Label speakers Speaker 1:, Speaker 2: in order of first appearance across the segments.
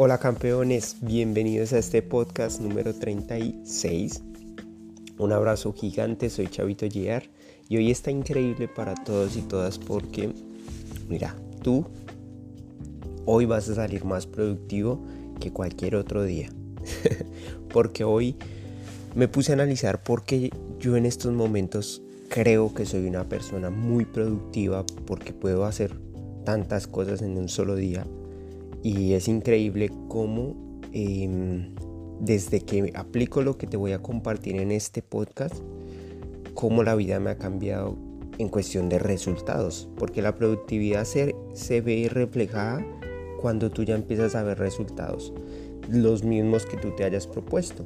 Speaker 1: Hola campeones, bienvenidos a este podcast número 36. Un abrazo gigante, soy Chavito Giar y hoy está increíble para todos y todas porque, mira, tú hoy vas a salir más productivo que cualquier otro día. porque hoy me puse a analizar por qué yo en estos momentos creo que soy una persona muy productiva porque puedo hacer tantas cosas en un solo día y es increíble cómo em, desde que aplico lo que te voy a compartir en este podcast, cómo la vida me ha cambiado en cuestión de resultados, porque la productividad se, se ve reflejada cuando tú ya empiezas a ver resultados, los mismos que tú te hayas propuesto.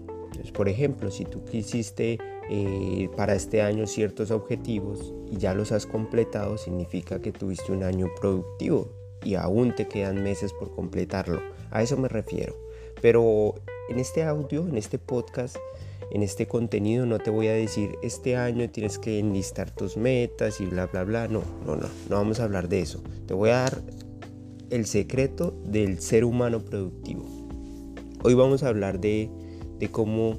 Speaker 1: Por ejemplo, si tú quisiste eh, para este año ciertos objetivos y ya los has completado, significa que tuviste un año productivo y aún te quedan meses por completarlo. A eso me refiero. Pero en este audio, en este podcast, en este contenido no te voy a decir este año tienes que enlistar tus metas y bla bla bla. No, no, no, no vamos a hablar de eso. Te voy a dar el secreto del ser humano productivo. Hoy vamos a hablar de, de cómo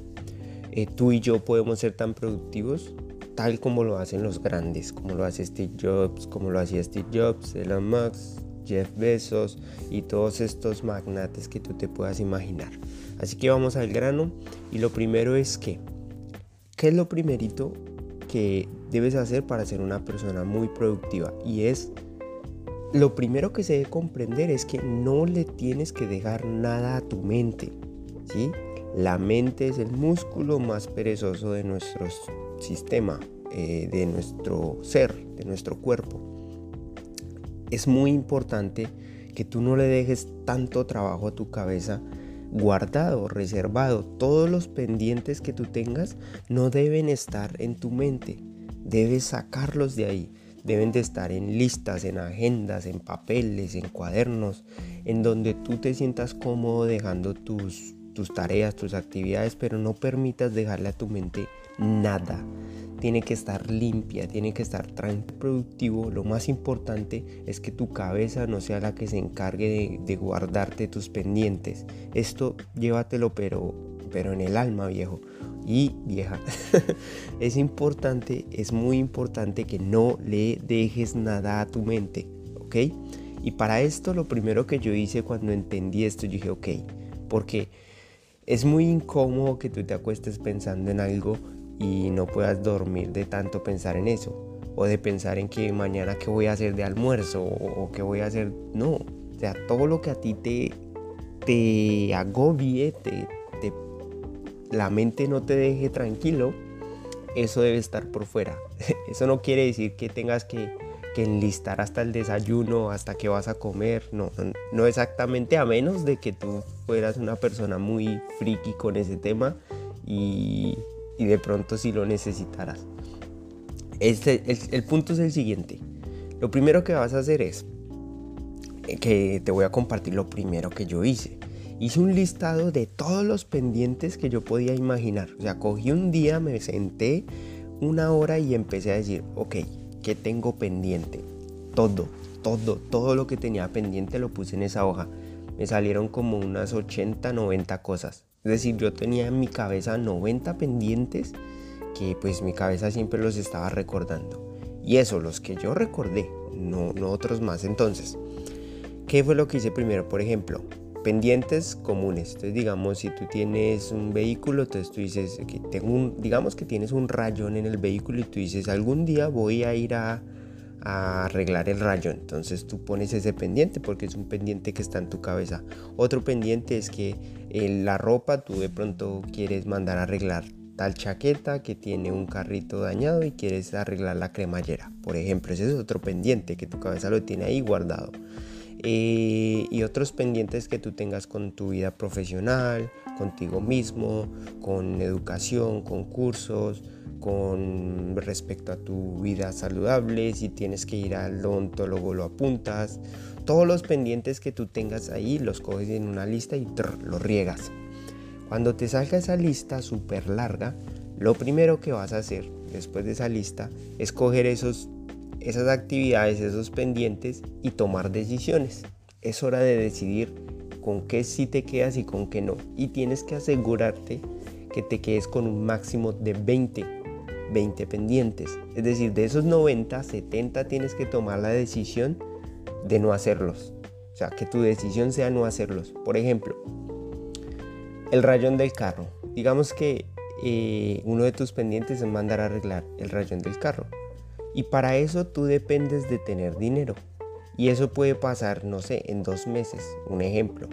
Speaker 1: eh, tú y yo podemos ser tan productivos tal como lo hacen los grandes, como lo hace Steve Jobs, como lo hacía Steve Jobs, Elon Musk, Jeff Bezos y todos estos magnates que tú te puedas imaginar. Así que vamos al grano y lo primero es que, ¿qué es lo primerito que debes hacer para ser una persona muy productiva? Y es, lo primero que se debe comprender es que no le tienes que dejar nada a tu mente, ¿sí? La mente es el músculo más perezoso de nuestro sistema, eh, de nuestro ser, de nuestro cuerpo. Es muy importante que tú no le dejes tanto trabajo a tu cabeza guardado, reservado. Todos los pendientes que tú tengas no deben estar en tu mente. Debes sacarlos de ahí. Deben de estar en listas, en agendas, en papeles, en cuadernos, en donde tú te sientas cómodo dejando tus tus tareas, tus actividades, pero no permitas dejarle a tu mente nada. Tiene que estar limpia, tiene que estar productivo. Lo más importante es que tu cabeza no sea la que se encargue de, guardarte tus pendientes. Esto llévatelo, pero, pero en el alma, viejo. Y vieja, es importante, es muy importante que no le dejes nada a tu mente, ¿ok? Y para esto lo primero que yo hice cuando entendí esto, yo dije, ok, porque es muy incómodo que tú te acuestes pensando en algo y no puedas dormir de tanto pensar en eso. O de pensar en que mañana qué voy a hacer de almuerzo o, qué voy a hacer. No. O sea, todo lo que a ti te, te agobie, te, la mente no te deje tranquilo, eso debe estar por fuera. Eso no quiere decir que tengas que que enlistar hasta el desayuno, hasta que vas a comer, no, no exactamente a menos de que tú fueras una persona muy friki con ese tema y, de pronto si lo necesitaras. Este, el, el punto es el siguiente, lo primero que vas a hacer es eh, que te voy a compartir lo primero que yo hice. Hice un listado de todos los pendientes que yo podía imaginar. O sea, cogí un día, me senté una hora y empecé a decir, ok, ¿Qué tengo pendiente? Todo, todo, todo lo que tenía pendiente lo puse en esa hoja. Me salieron como unas 80, 90 cosas. Es decir, yo tenía en mi cabeza 90 pendientes que pues mi cabeza siempre los estaba recordando. Y eso, los que yo recordé, no, no otros más. Entonces, ¿qué fue lo que hice primero? Por ejemplo, pendientes comunes. Entonces, digamos, si tú tienes un vehículo, entonces tú dices, que tengo un, digamos que tienes un rayón en el vehículo y tú dices, algún día voy a ir a, arreglar el rayón. Entonces tú pones ese pendiente porque es un pendiente que está en tu cabeza. Otro pendiente es que en la ropa tú de pronto quieres mandar a arreglar tal chaqueta que tiene un carrito dañado y quieres arreglar la cremallera. Por ejemplo, ese es otro pendiente que tu cabeza lo tiene ahí guardado. Eh, y otros pendientes que tú tengas con tu vida profesional, contigo mismo, con educación, con cursos, con respecto a tu vida saludable, si tienes que ir al odontólogo lo apuntas, todos los pendientes que tú tengas ahí los coges en una lista y los riegas. Cuando te salga esa lista súper larga, lo primero que vas a hacer después de esa lista es coger esos esas actividades, esos pendientes y tomar decisiones. Es hora de decidir con qué sí te quedas y con qué no. Y tienes que asegurarte que te quedes con un máximo de 20, 20 pendientes. Es decir, de esos 90, 70 tienes que tomar la decisión de no hacerlos. O sea, que tu decisión sea no hacerlos. Por ejemplo, el rayón del carro. Digamos que eh, uno de tus pendientes es mandar a arreglar el rayón del carro. Y para eso tú dependes de tener dinero. Y eso puede pasar, no sé, en dos meses. Un ejemplo.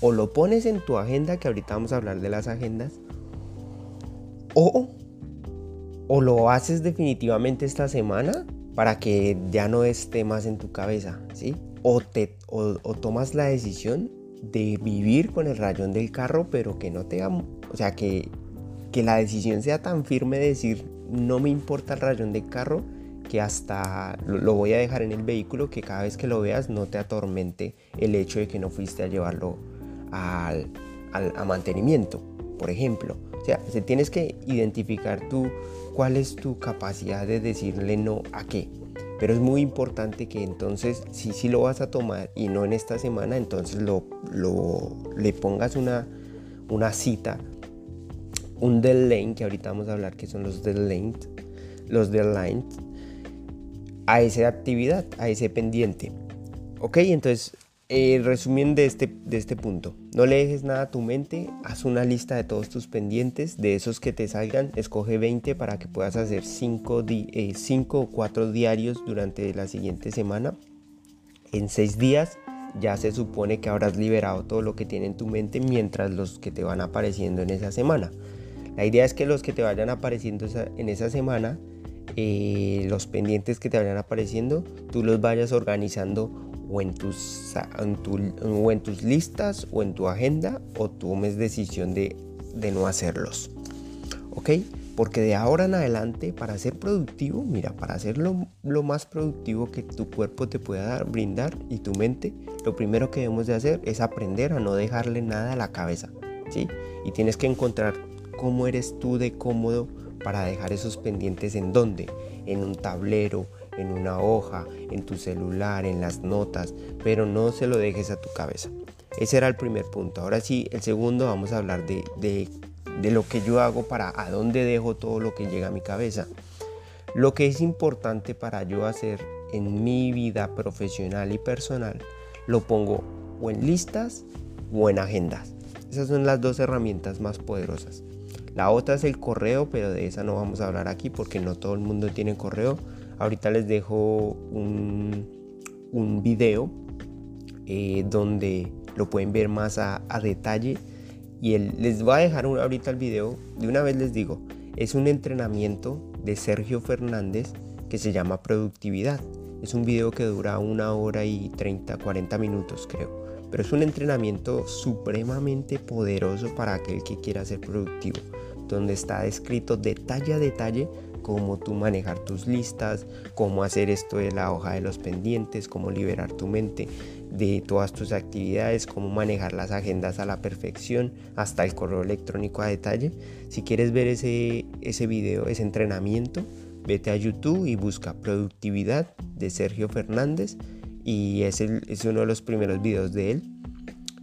Speaker 1: O lo pones en tu agenda, que ahorita vamos a hablar de las agendas. O, o lo haces definitivamente esta semana para que ya no esté más en tu cabeza, ¿sí? O, te, o, tomas la decisión de vivir con el rayón del carro, pero que no te... O sea, que, que la decisión sea tan firme de decir, no me importa el rayón del carro, que hasta lo, voy a dejar en el vehículo, que cada vez que lo veas no te atormente el hecho de que no fuiste a llevarlo al, a mantenimiento, por ejemplo. O sea, se tienes que identificar tú cuál es tu capacidad de decirle no a qué. Pero es muy importante que entonces, si sí lo vas a tomar y no en esta semana, entonces lo, lo, le pongas una, una cita, un deadline, que ahorita vamos a hablar que son los deadlines, los deadlines, a esa actividad, a ese pendiente. Ok, entonces, eh, resumiendo de este, de este punto, no le dejes nada a tu mente, haz una lista de todos tus pendientes, de esos que te salgan, escoge 20 para que puedas hacer 5 eh, o 4 diarios durante la siguiente semana. En 6 días ya se supone que habrás liberado todo lo que tiene en tu mente mientras los que te van apareciendo en esa semana. La idea es que los que te vayan apareciendo en esa semana eh, los pendientes que te vayan apareciendo, tú los vayas organizando o en, tus, en tus listas o en tu agenda o tomes decisión de, de no hacerlos. ¿Ok? Porque de ahora en adelante, para ser productivo, mira, para ser lo, lo, más productivo que tu cuerpo te pueda dar, brindar y tu mente, lo primero que debemos de hacer es aprender a no dejarle nada a la cabeza, ¿sí? Y tienes que encontrar cómo eres tú de cómodo para dejar esos pendientes en dónde, en un tablero, en una hoja, en tu celular, en las notas, pero no se lo dejes a tu cabeza. Ese era el primer punto. Ahora sí, el segundo vamos a hablar de, de, de lo que yo hago para a dónde dejo todo lo que llega a mi cabeza. Lo que es importante para yo hacer en mi vida profesional y personal, lo pongo o en listas o en agendas. Esas son las dos herramientas más poderosas. La otra es el correo, pero de esa no vamos a hablar aquí porque no todo el mundo tiene correo. Ahorita les dejo un, un video eh, donde lo pueden ver más a, detalle. Y les voy a dejar ahorita el video. De una vez les digo, es un entrenamiento de Sergio Fernández que se llama Productividad. Es un video que dura una hora y 30, 40 minutos creo. Pero es un entrenamiento supremamente poderoso para aquel que quiera ser productivo. Donde está descrito detalle a detalle cómo tú manejar tus listas, cómo hacer esto de la hoja de los pendientes, cómo liberar tu mente de todas tus actividades, cómo manejar las agendas a la perfección, hasta el correo electrónico a detalle. Si quieres ver ese, ese video, ese entrenamiento, vete a YouTube y busca productividad de Sergio Fernández y es, es uno de los primeros videos de él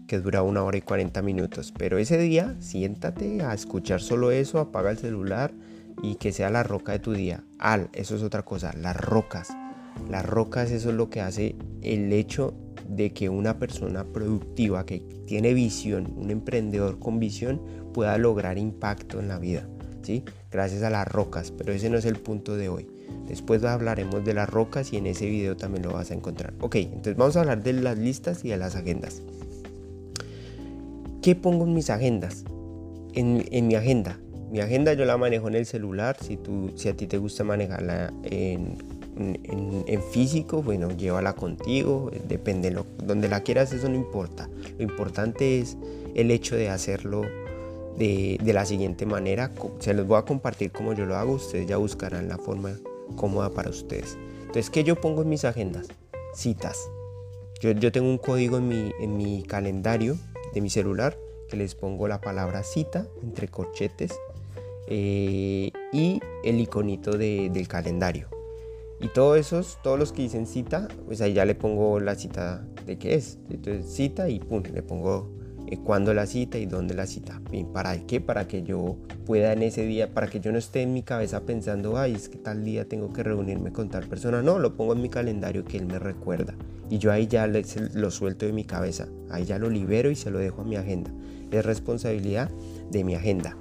Speaker 1: que dura una hora y 40 minutos. Pero ese día siéntate a escuchar solo eso, apaga el celular, y que sea la roca de tu día. Al, eso es otra cosa, las rocas. Las rocas, eso es lo que hace el hecho de que una persona productiva que tiene visión, un emprendedor con visión, pueda lograr impacto en la vida. ¿sí? Gracias a las rocas, pero ese no es el punto de hoy. Después hablaremos de las rocas y en ese video también lo vas a encontrar. Ok, entonces vamos a hablar de las listas y de las agendas. ¿Qué pongo en mis agendas? En, en mi agenda mi agenda yo la manejo en el celular, si, tú, si a ti te gusta manejarla en, en, físico, bueno, llévala contigo, depende, donde la quieras eso no importa. Lo importante es el hecho de hacerlo de, la siguiente manera. Se los voy a compartir como yo lo hago, ustedes ya buscarán la forma cómoda para ustedes. Entonces, ¿qué yo pongo en mis agendas? Citas. Yo, yo tengo un código en mi, en mi calendario de mi celular que les pongo la palabra cita entre corchetes eh, y el iconito del calendario. Y todos esos, todos los que dicen cita, pues ahí ya le pongo la cita de qué es. Entonces cita y pum, le pongo eh, cuándo la cita y dónde la cita. ¿Para qué? Para que yo pueda en ese día, para que yo no esté en mi cabeza pensando, ay, es que tal día tengo que reunirme con tal persona. No, lo pongo en mi calendario que él me recuerda. Y yo ahí ya lo suelto de mi cabeza. Ahí ya lo libero y se lo dejo a mi agenda. Es responsabilidad de mi agenda.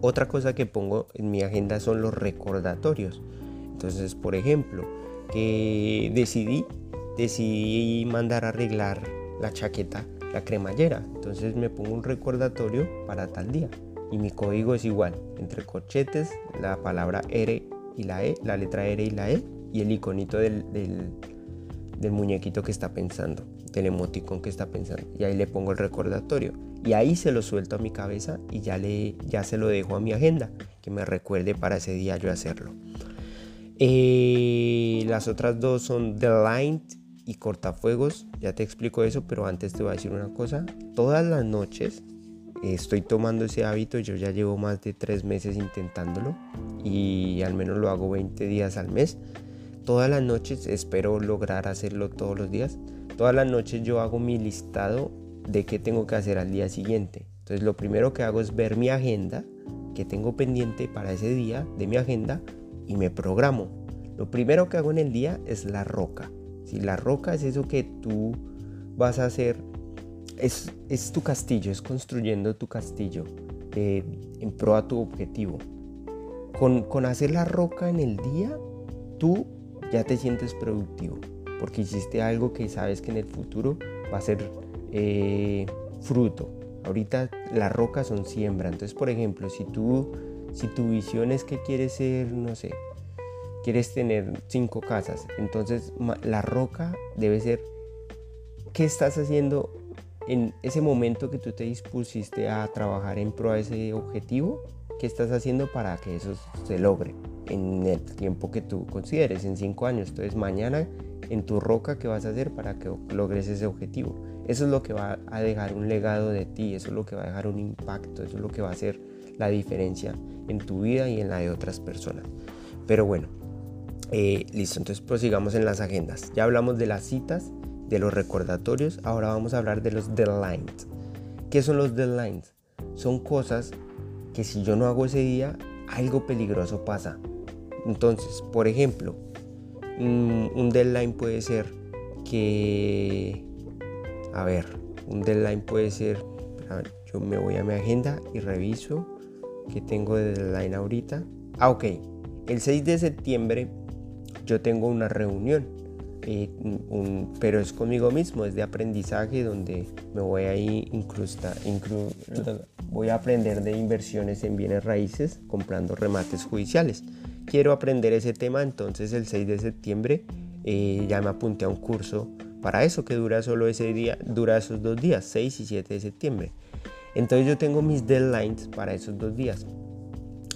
Speaker 1: Otra cosa que pongo en mi agenda son los recordatorios. Entonces, por ejemplo, que decidí, decidí mandar a arreglar la chaqueta la cremallera. Entonces me pongo un recordatorio para tal día. Y mi código es igual, entre corchetes, la palabra R y la E, la letra R y la E, y el iconito del, del, muñequito que está pensando, del emoticón que está pensando. Y ahí le pongo el recordatorio. Y ahí se lo suelto a mi cabeza y ya, le, ya se lo dejo a mi agenda, que me recuerde para ese día yo hacerlo. Eh, las otras dos son The Line y cortafuegos, ya te explico eso, pero antes te voy a decir una cosa. Todas las noches estoy tomando ese hábito, yo ya llevo más de tres meses intentándolo y al menos lo hago 20 días al mes. Todas las noches espero lograr hacerlo todos los días. Todas las noches yo hago mi listado de qué tengo que hacer al día siguiente. Entonces lo primero que hago es ver mi agenda, que tengo pendiente para ese día de mi agenda y me programo. Lo primero que hago en el día es la roca. Si la roca es eso que tú vas a hacer, es, es tu castillo, es construyendo tu castillo eh, en pro a tu objetivo. Con, con hacer la roca en el día, tú ya te sientes productivo, porque hiciste algo que sabes que en el futuro va a ser eh, fruto. Ahorita las rocas son siembra. Entonces, por ejemplo, si tú, si tu visión es que quieres ser, no sé, quieres tener cinco casas. Entonces la roca debe ser qué estás haciendo en ese momento que tú te dispusiste a trabajar en pro de ese objetivo. ¿Qué estás haciendo para que eso se logre en el tiempo que tú consideres, en cinco años? Entonces mañana en tu roca, ¿qué vas a hacer para que logres ese objetivo? Eso es lo que va a dejar un legado de ti, eso es lo que va a dejar un impacto, eso es lo que va a hacer la diferencia en tu vida y en la de otras personas. Pero bueno, eh, listo, entonces prosigamos en las agendas. Ya hablamos de las citas, de los recordatorios, ahora vamos a hablar de los deadlines. ¿Qué son los deadlines? Son cosas que si yo no hago ese día, algo peligroso pasa. Entonces, por ejemplo, un deadline puede ser que, a ver, un deadline puede ser, yo me voy a mi agenda y reviso que tengo de deadline ahorita. Ah, ok, el 6 de septiembre yo tengo una reunión, eh, pero es conmigo mismo, es de aprendizaje donde me voy a incrustar, voy a aprender de inversiones en bienes raíces comprando remates judiciales. Quiero aprender ese tema, entonces el 6 de septiembre eh, ya me apunté a un curso para eso que dura solo ese día, dura esos dos días, 6 y 7 de septiembre. Entonces yo tengo mis deadlines para esos dos días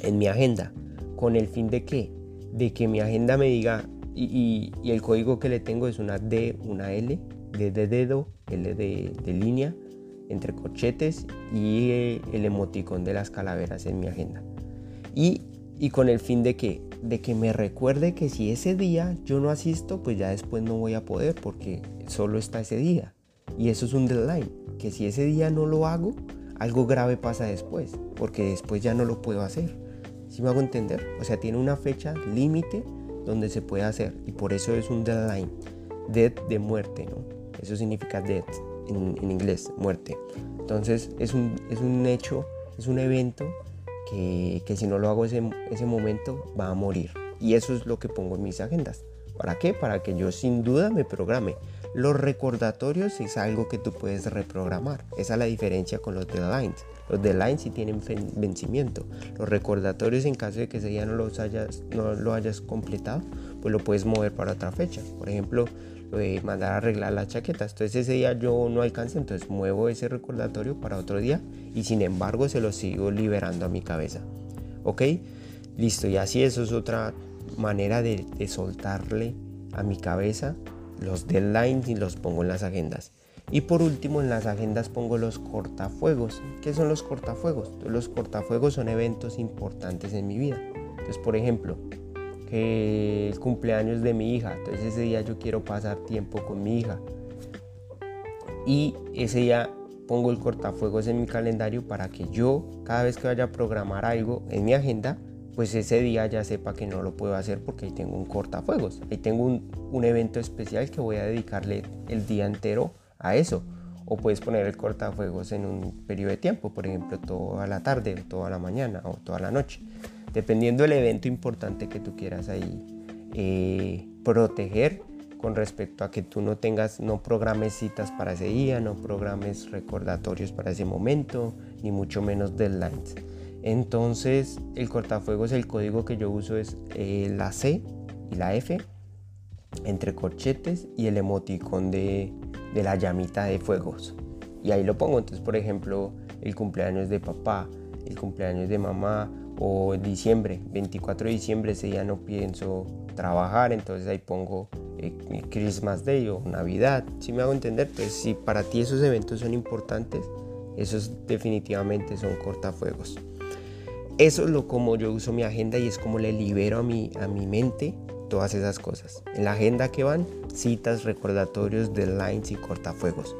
Speaker 1: en mi agenda, con el fin de que de que mi agenda me diga, y, el código que le tengo es una D, una L, D de dedo, L de, línea, entre corchetes y eh, el emoticón de las calaveras en mi agenda. Y, y con el fin de que, de que me recuerde que si ese día yo no asisto, pues ya después no voy a poder porque solo está ese día. Y eso es un deadline, que si ese día no lo hago, algo grave pasa después, porque después ya no lo puedo hacer. Si me hago entender? O sea, tiene una fecha límite donde se puede hacer y por eso es un deadline. Death de muerte, ¿no? Eso significa death en, inglés, muerte. Entonces es un, es un hecho, es un evento que, que si no lo hago ese, ese momento va a morir. Y eso es lo que pongo en mis agendas. ¿Para qué? Para que yo sin duda me programe. Los recordatorios es algo que tú puedes reprogramar. Esa es la diferencia con los deadlines. Los deadlines sí tienen vencimiento. Los recordatorios en caso de que ese día no, los hayas, no lo hayas completado, pues lo puedes mover para otra fecha. Por ejemplo, de mandar a arreglar las chaquetas. Entonces ese día yo no alcancé, entonces muevo ese recordatorio para otro día y sin embargo se lo sigo liberando a mi cabeza. ¿Ok? Listo, y así eso es otra manera de, de soltarle a mi cabeza los deadlines y los pongo en las agendas. Y por último en las agendas pongo los cortafuegos. ¿Qué son los cortafuegos? Los cortafuegos son eventos importantes en mi vida. Entonces, por ejemplo, que el cumpleaños de mi hija. Entonces ese día yo quiero pasar tiempo con mi hija. y ese día pongo el cortafuegos en mi calendario para que yo cada vez que vaya a programar algo en mi agenda, pues ese día ya sepa que no lo puedo hacer porque ahí tengo un cortafuegos, ahí tengo un, un evento especial que voy a dedicarle el día entero a eso. O puedes poner el cortafuegos en un periodo de tiempo, por ejemplo, toda la tarde, toda la mañana o toda la noche, dependiendo del evento importante que tú quieras ahí eh, proteger con respecto a que tú no tengas, no programes citas para ese día, no programes recordatorios para ese momento, ni mucho menos deadlines. Entonces el cortafuegos, el código que yo uso es eh, la C y la F entre corchetes y el emoticón de, de la llamita de fuegos. Y ahí lo pongo. Entonces, por ejemplo, el cumpleaños de papá, el cumpleaños de mamá o diciembre, 24 de diciembre, ese día no pienso trabajar, entonces ahí pongo eh, Christmas Day o Navidad, si me hago entender, pues si para ti esos eventos son importantes, esos definitivamente son cortafuegos. Eso es lo como yo uso mi agenda y es como le libero a mi, a mi mente todas esas cosas. En la agenda que van citas, recordatorios, deadlines y cortafuegos.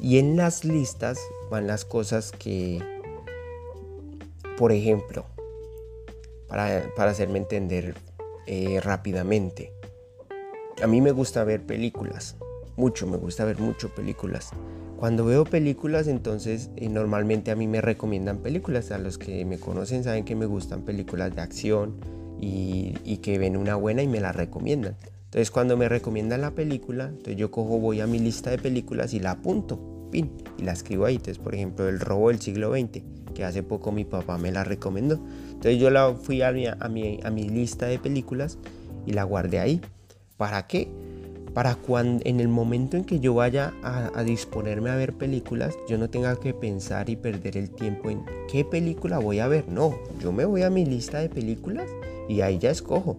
Speaker 1: Y en las listas van las cosas que, por ejemplo, para, para hacerme entender eh, rápidamente. A mí me gusta ver películas, mucho, me gusta ver mucho películas. Cuando veo películas, entonces eh, normalmente a mí me recomiendan películas. A los que me conocen saben que me gustan películas de acción y, y que ven una buena y me la recomiendan. Entonces cuando me recomiendan la película, entonces yo cojo, voy a mi lista de películas y la apunto, pin, y la escribo ahí. Entonces, por ejemplo, El robo del siglo XX, que hace poco mi papá me la recomendó. Entonces yo la fui a mi, a mi, a mi lista de películas y la guardé ahí. ¿Para qué? Para cuando en el momento en que yo vaya a, a, disponerme a ver películas, yo no tenga que pensar y perder el tiempo en qué película voy a ver. No, yo me voy a mi lista de películas y ahí ya escojo.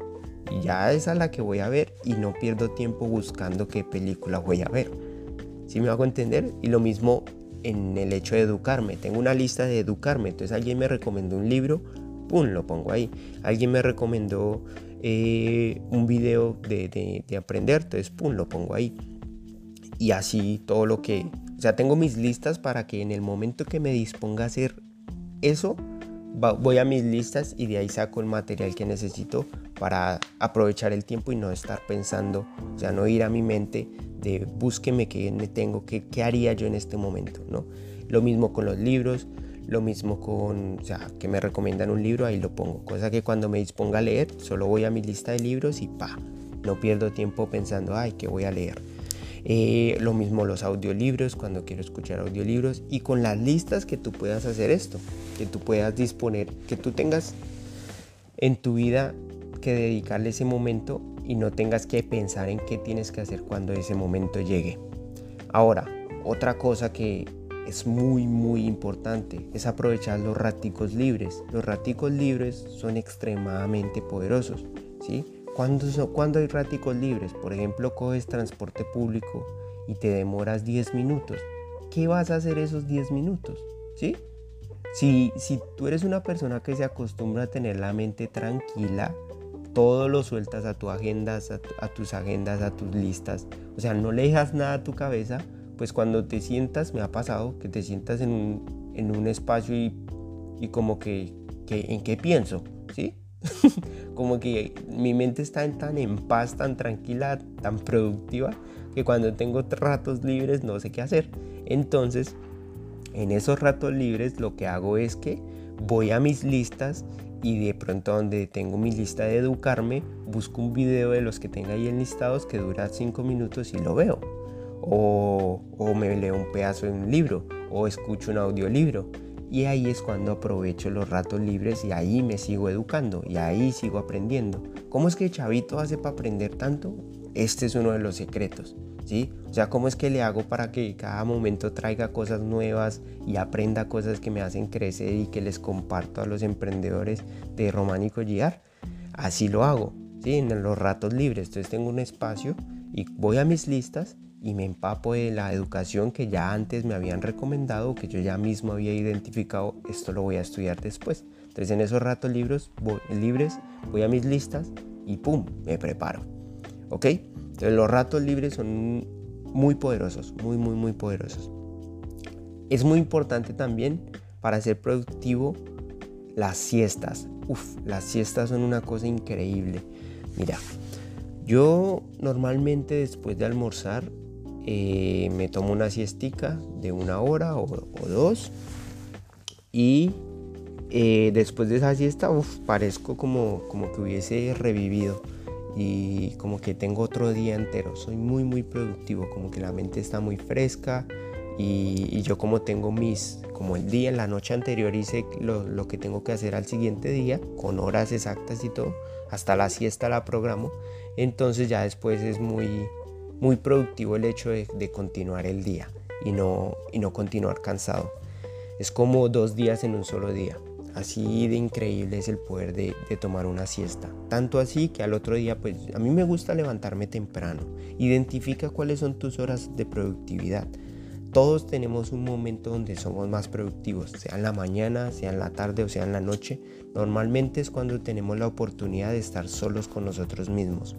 Speaker 1: Y ya es a la que voy a ver y no pierdo tiempo buscando qué película voy a ver. ¿Sí me hago entender? Y lo mismo en el hecho de educarme. Tengo una lista de educarme. Entonces alguien me recomendó un libro, ¡pum! Lo pongo ahí. Alguien me recomendó eh, un video de, de, aprender, entonces, ¡pum! Lo pongo ahí. Y así todo lo que... O sea, tengo mis listas para que en el momento que me disponga a hacer eso, voy a mis listas y de ahí saco el material que necesito para aprovechar el tiempo y no estar pensando, o sea, no ir a mi mente de búsqueme qué tengo, qué, qué haría yo en este momento, ¿no? Lo mismo con los libros, lo mismo con, o sea, que me recomiendan un libro, ahí lo pongo. Cosa que cuando me disponga a leer, solo voy a mi lista de libros y pa, no pierdo tiempo pensando, ay, ¿qué voy a leer? Eh, lo mismo los audiolibros, cuando quiero escuchar audiolibros. Y con las listas que tú puedas hacer esto, que tú puedas disponer, que tú tengas en tu vida que dedicarle ese momento y no tengas que pensar en qué tienes que hacer cuando ese momento llegue. Ahora, otra cosa que es muy muy importante es aprovechar los raticos libres. Los raticos libres son extremadamente poderosos, ¿sí? ¿Cuándo, cuando hay raticos libres? Por ejemplo, coges transporte público y te demoras 10 minutos. ¿Qué vas a hacer esos 10 minutos? ¿Sí? Si, si tú eres una persona que se acostumbra a tener la mente tranquila, todo lo sueltas a tu agenda, a, a tus agendas, a tus listas. O sea, no le dejas nada a tu cabeza, pues cuando te sientas, me ha pasado que te sientas en un, en un espacio y, y, como que, que, ¿en qué pienso? ¿Sí? como que mi mente está en, tan en paz, tan tranquila, tan productiva, que cuando tengo ratos libres no sé qué hacer. Entonces, en esos ratos libres lo que hago es que voy a mis listas y de pronto donde tengo mi lista de educarme, busco un video de los que tenga ahí enlistados que dura 5 minutos y lo veo o, me leo un pedazo de un libro o escucho un audiolibro. Y ahí es cuando aprovecho los ratos libres y ahí me sigo educando y ahí sigo aprendiendo. ¿Cómo es que Chavito hace para aprender tanto? Este es uno de los secretos, ¿sí? O sea, ¿cómo es que le hago para que cada momento traiga cosas nuevas y aprenda cosas que me hacen crecer y que les comparto a los emprendedores de Románico Guiar? Así lo hago, ¿sí? En los ratos libres. Entonces tengo un espacio y voy a mis listas y me empapo de la educación que ya antes me habían recomendado, que yo ya mismo había identificado, esto lo voy a estudiar después. Entonces en esos ratos libros, voy, libres voy a mis listas y ¡pum! me preparo. ¿Ok? Entonces los ratos libres son muy poderosos, muy, muy, muy poderosos. Es muy importante también para ser productivo las siestas. Uf, las siestas son una cosa increíble. Mira, yo normalmente después de almorzar eh, me tomo una siestica de una hora o, dos y eh, después de esa siesta uf, parezco como, como que hubiese revivido y como que tengo otro día entero. Soy muy muy productivo, como que la mente está muy fresca y, yo como tengo mis, como el día, en la noche anterior hice lo, lo, que tengo que hacer al siguiente día, con horas exactas y todo, hasta la siesta la programo, entonces ya después es muy, muy productivo el hecho de, continuar el día y no, y no continuar cansado. Es como dos días en un solo día. Así de increíble es el poder de, de, tomar una siesta. Tanto así que al otro día, pues a mí me gusta levantarme temprano. Identifica cuáles son tus horas de productividad. Todos tenemos un momento donde somos más productivos, sea en la mañana, sea en la tarde o sea en la noche. Normalmente es cuando tenemos la oportunidad de estar solos con nosotros mismos.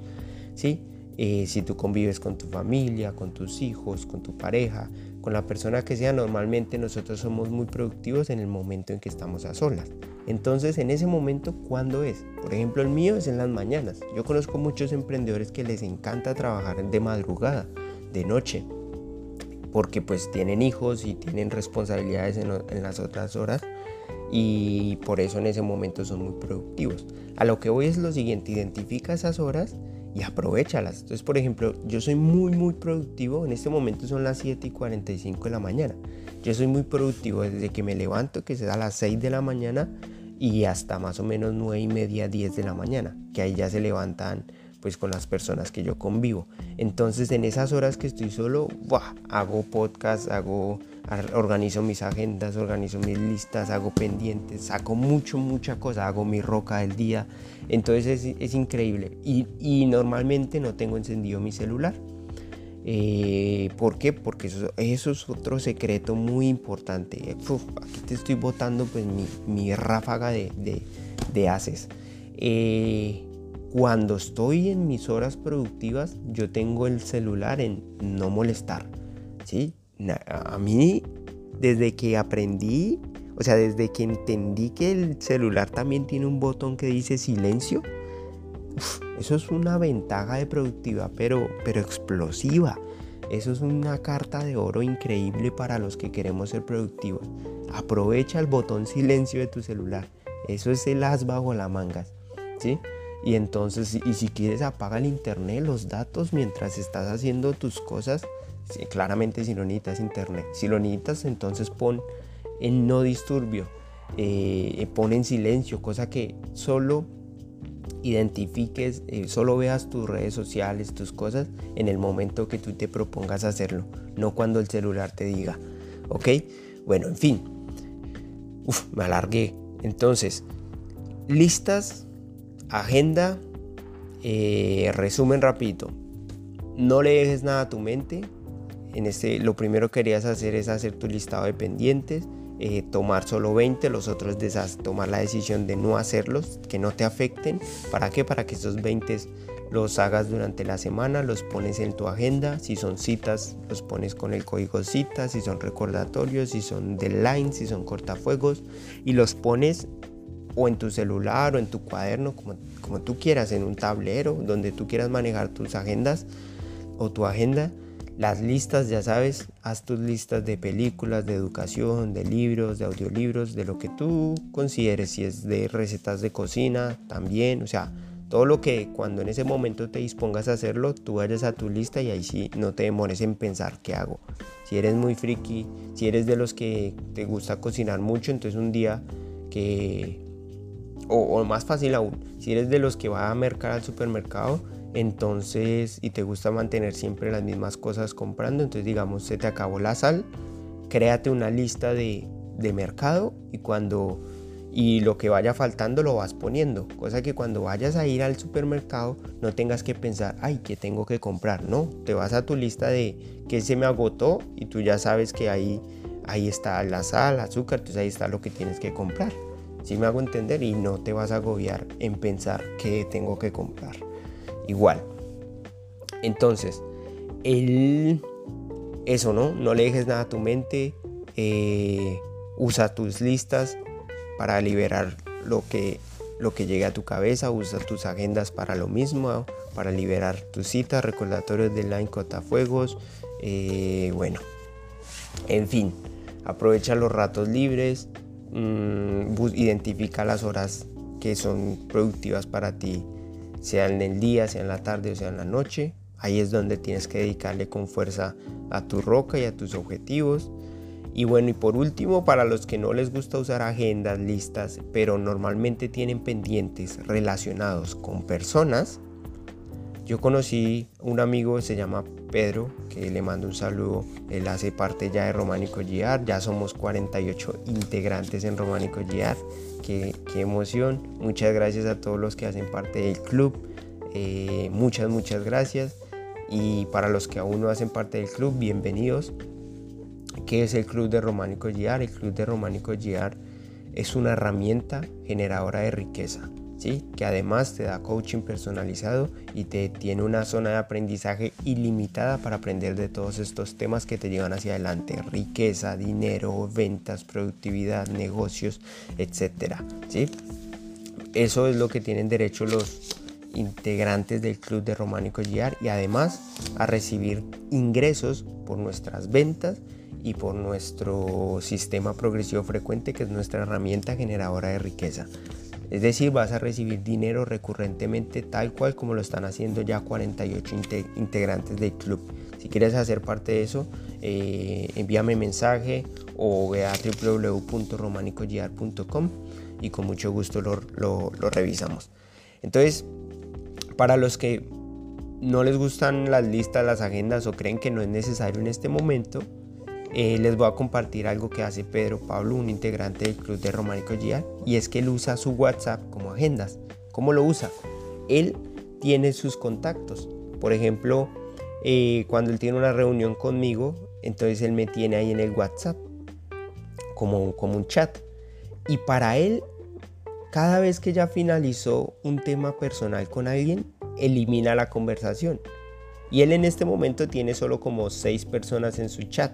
Speaker 1: ¿sí? Eh, si tú convives con tu familia, con tus hijos, con tu pareja, con la persona que sea, normalmente nosotros somos muy productivos en el momento en que estamos a solas. Entonces, en ese momento, ¿cuándo es? Por ejemplo, el mío es en las mañanas. Yo conozco muchos emprendedores que les encanta trabajar de madrugada, de noche porque pues tienen hijos y tienen responsabilidades en, las otras horas y por eso en ese momento son muy productivos. A lo que voy es lo siguiente, identifica esas horas y aprovechalas. Entonces, por ejemplo, yo soy muy, muy productivo. En este momento son las 7 y 45 de la mañana. Yo soy muy productivo desde que me levanto, que se da a las 6 de la mañana, y hasta más o menos 9 y media, 10 de la mañana, que ahí ya se levantan pues con las personas que yo convivo. Entonces en esas horas que estoy solo, hago podcast, hago, organizo mis agendas, organizo mis listas, hago pendientes, saco mucho, mucha cosa, hago mi roca del día. Entonces es, increíble. Y, normalmente no tengo encendido mi celular. Eh, ¿Por qué? Porque eso, es otro secreto muy importante. aquí te estoy botando pues mi, ráfaga de, de, haces. Eh, cuando estoy en mis horas productivas, yo tengo el celular en no molestar. ¿sí? A mí, desde que aprendí, o sea, desde que entendí que el celular también tiene un botón que dice silencio, eso es una ventaja de productividad, pero, pero explosiva. Eso es una carta de oro increíble para los que queremos ser productivos. Aprovecha el botón silencio de tu celular. Eso es el as bajo la mangas. ¿sí? Y entonces, y si quieres apaga el internet, los datos mientras estás haciendo tus cosas. Claramente si no necesitas internet. Si lo necesitas, entonces pon en no disturbio. Eh, pon en silencio, cosa que solo identifiques, eh, solo veas tus redes sociales, tus cosas en el momento que tú te propongas hacerlo, no cuando el celular te diga. ¿Ok? Bueno, en fin. Uf, me alargué. Entonces, listas Agenda, eh, resumen rapidito. No le dejes nada a tu mente. En este, lo primero que querías hacer es hacer tu listado de pendientes, eh, tomar solo 20, los otros tomar la decisión de no hacerlos, que no te afecten. ¿Para qué? Para que esos 20 los hagas durante la semana, los pones en tu agenda. Si son citas, los pones con el código citas. Si son recordatorios, si son deadlines, si son cortafuegos, y los pones o en tu celular o en tu cuaderno, como, como tú quieras, en un tablero, donde tú quieras manejar tus agendas o tu agenda. Las listas, ya sabes, haz tus listas de películas, de educación, de libros, de audiolibros, de lo que tú consideres, si es de recetas de cocina también, o sea, todo lo que cuando en ese momento te dispongas a hacerlo, tú vayas a tu lista y ahí sí no te demores en pensar qué hago. Si eres muy friki, si eres de los que te gusta cocinar mucho, entonces un día que o, más fácil aún, si eres de los que va a mercar al supermercado, entonces y te gusta mantener siempre las mismas cosas comprando, entonces digamos se te acabó la sal, créate una lista de, de mercado y cuando y lo que vaya faltando lo vas poniendo, cosa que cuando vayas a ir al supermercado no tengas que pensar, ay, ¿qué tengo que comprar? No, te vas a tu lista de qué se me agotó y tú ya sabes que ahí, ahí está la sal, azúcar, entonces ahí está lo que tienes que comprar. Si me hago entender y no te vas a agobiar en pensar que tengo que comprar. Igual. Entonces, eso, ¿no? No le dejes nada a tu mente. Eh, usa tus listas para liberar lo que, lo que llegue a tu cabeza. Usa tus agendas para lo mismo, para liberar tus citas, recordatorios de line cotafuegos. Eh, bueno, en fin, aprovecha los ratos libres. Mm, identifica las horas que son productivas para ti, sea en el día, sea en la tarde o sea en la noche. Ahí es donde tienes que dedicarle con fuerza a tu roca y a tus objetivos. Y bueno, y por último, para los que no les gusta usar agendas, listas, pero normalmente tienen pendientes relacionados con personas, yo conocí un amigo, se llama Pedro, que le mando un saludo. Él hace parte ya de Románico GR. Ya somos 48 integrantes en Románico GR. Qué, emoción. Muchas gracias a todos los que hacen parte del club. Eh, muchas, muchas gracias. Y para los que aún no hacen parte del club, bienvenidos. ¿Qué es el Club de Románico GR? El Club de Románico GR es una herramienta generadora de riqueza, ¿sí? que además te da coaching personalizado y te tiene una zona de aprendizaje ilimitada para aprender de todos estos temas que te llevan hacia adelante, riqueza, dinero, ventas, productividad, negocios, etc. ¿sí? Eso es lo que tienen derecho los integrantes del club de Románico GR y además a recibir ingresos por nuestras ventas y por nuestro sistema progresivo frecuente que es nuestra herramienta generadora de riqueza. Es decir, vas a recibir dinero recurrentemente tal cual como lo están haciendo ya 48 integrantes del club. Si quieres hacer parte de eso, eh, envíame mensaje o ve a www.romanicogr.com y con mucho gusto lo revisamos. Entonces, para los que no les gustan las listas, las agendas o creen que no es necesario en este momento, eh, les voy a compartir algo que hace Pedro Pablo, un integrante del Club de Románico GIA, y es que él usa su WhatsApp como agendas. ¿Cómo lo usa? Él tiene sus contactos. Por ejemplo, eh, cuando él tiene una reunión conmigo, entonces él me tiene ahí en el WhatsApp como, como un chat. Y para él cada vez que ya finalizó un tema personal con alguien, elimina la conversación. Y él en este momento tiene solo como seis personas en su chat.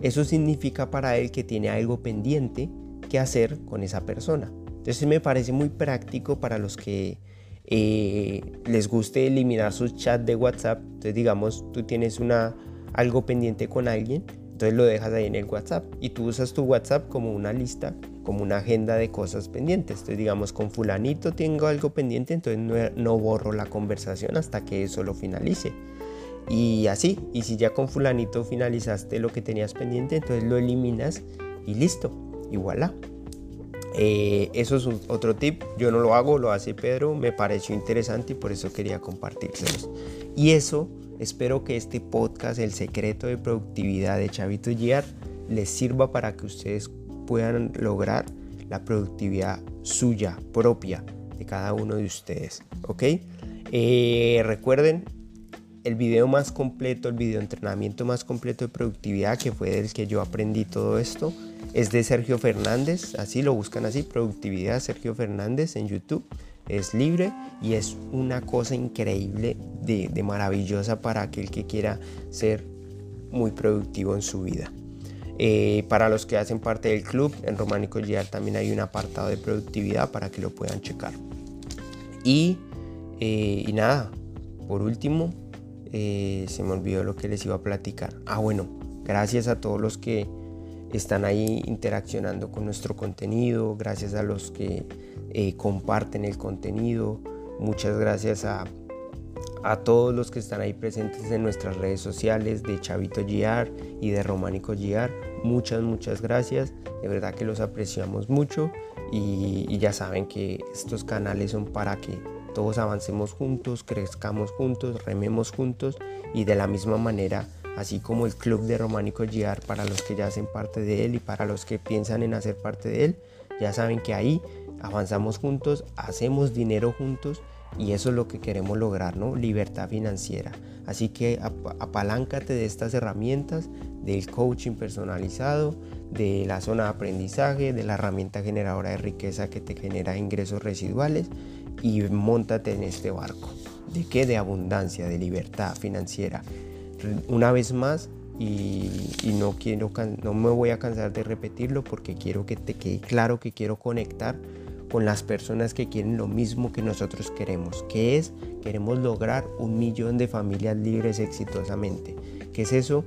Speaker 1: Eso significa para él que tiene algo pendiente que hacer con esa persona. Entonces me parece muy práctico para los que eh, les guste eliminar sus chats de WhatsApp. Entonces digamos, tú tienes algo pendiente con alguien, entonces lo dejas ahí en el WhatsApp y tú usas tu WhatsApp como una lista como una agenda de cosas pendientes. Entonces, digamos, con fulanito tengo algo pendiente, entonces no, borro la conversación hasta que eso lo finalice. Y así, y si ya con fulanito finalizaste lo que tenías pendiente, entonces lo eliminas y listo, y voilà. Eh, eso es otro tip, yo no lo hago, lo hace Pedro, me pareció interesante y por eso quería compartírselos. Y eso, espero que este podcast, El secreto de productividad de Chavito Giar, les sirva para que ustedes puedan lograr la productividad suya, propia de cada uno de ustedes. ¿Ok? Eh, recuerden el video más completo, el video entrenamiento más completo de productividad que fue del que yo aprendí todo esto, es de Sergio Fernández, así lo buscan así, productividad Sergio Fernández en YouTube. Es libre y es una cosa increíble de, maravillosa para aquel que quiera ser muy productivo en su vida. Eh, para los que hacen parte del club, en Románico GR también hay un apartado de productividad para que lo puedan checar. Y, eh, y nada, por último, eh, se me olvidó lo que les iba a platicar. Ah, bueno, gracias a todos los que están ahí interaccionando con nuestro contenido, gracias a los que comparten el contenido, muchas gracias a a todos los que están ahí presentes en nuestras redes sociales de Chavito GR y de Románico GR. Muchas, muchas gracias. De verdad que los apreciamos mucho y, ya saben que estos canales son para que todos avancemos juntos, crezcamos juntos, rememos juntos y de la misma manera, así como el Club de Románico GR para los que ya hacen parte de él y para los que piensan en hacer parte de él, ya saben que ahí avanzamos juntos, hacemos dinero juntos y eso es lo que queremos lograr, ¿no? Libertad financiera. Así que apaláncate de estas herramientas, del coaching personalizado, de la zona de aprendizaje, de la herramienta generadora de riqueza que te genera ingresos residuales y montate en este barco. ¿De qué? De abundancia, de libertad financiera. Una vez más, y, no, quiero, no me voy a cansar de repetirlo porque quiero que te quede claro que quiero conectar con las personas que quieren lo mismo que nosotros queremos, que es, queremos lograr un millón de familias libres exitosamente. ¿Qué es eso?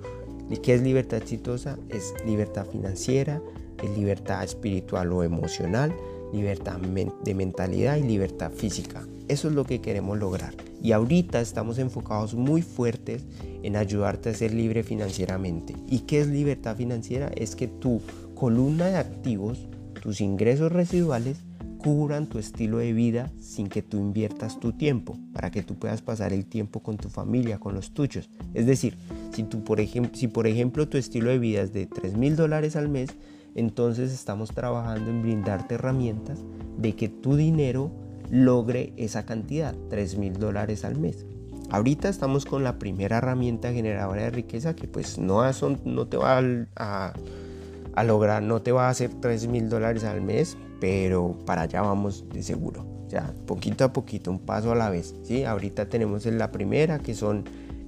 Speaker 1: ¿Qué es libertad exitosa? Es libertad financiera, es libertad espiritual o emocional, libertad de mentalidad y libertad física. Eso es lo que queremos lograr. Y ahorita estamos enfocados muy fuertes en ayudarte a ser libre financieramente. ¿Y qué es libertad financiera? Es que tu columna de activos, tus ingresos residuales, cubran tu estilo de vida sin que tú inviertas tu tiempo, para que tú puedas pasar el tiempo con tu familia, con los tuyos. Es decir, si, tú, por, ejemplo, si por ejemplo tu estilo de vida es de 3 mil dólares al mes, entonces estamos trabajando en brindarte herramientas de que tu dinero logre esa cantidad, 3 mil dólares al mes. Ahorita estamos con la primera herramienta generadora de riqueza que pues no, son, no te va a, lograr, no te va a hacer 3 mil dólares al mes, pero para allá vamos de seguro. Ya, poquito a poquito, un paso a la vez. ¿sí? Ahorita tenemos en la primera que son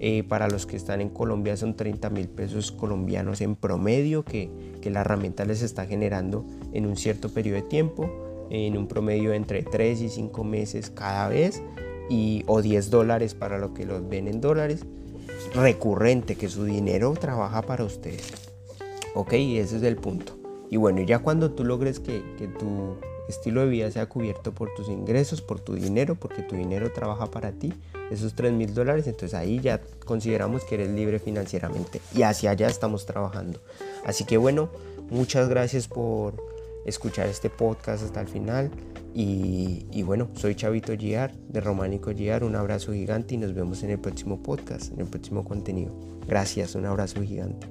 Speaker 1: eh, para los que están en Colombia son 30 mil pesos colombianos en promedio que, que, la herramienta les está generando en un cierto periodo de tiempo, en un promedio entre 3 y 5 meses cada vez, y, o 10 dólares para los que los ven en dólares, recurrente, que su dinero trabaja para ustedes. Ok, ese es el punto. Y bueno, ya cuando tú logres que, que tu estilo de vida sea cubierto por tus ingresos, por tu dinero, porque tu dinero trabaja para ti, esos 3 mil dólares, entonces ahí ya consideramos que eres libre financieramente y hacia allá estamos trabajando. Así que bueno, muchas gracias por escuchar este podcast hasta el final y, bueno, soy Chavito Giar de Románico Giar, un abrazo gigante y nos vemos en el próximo podcast, en el próximo contenido. Gracias, un abrazo gigante.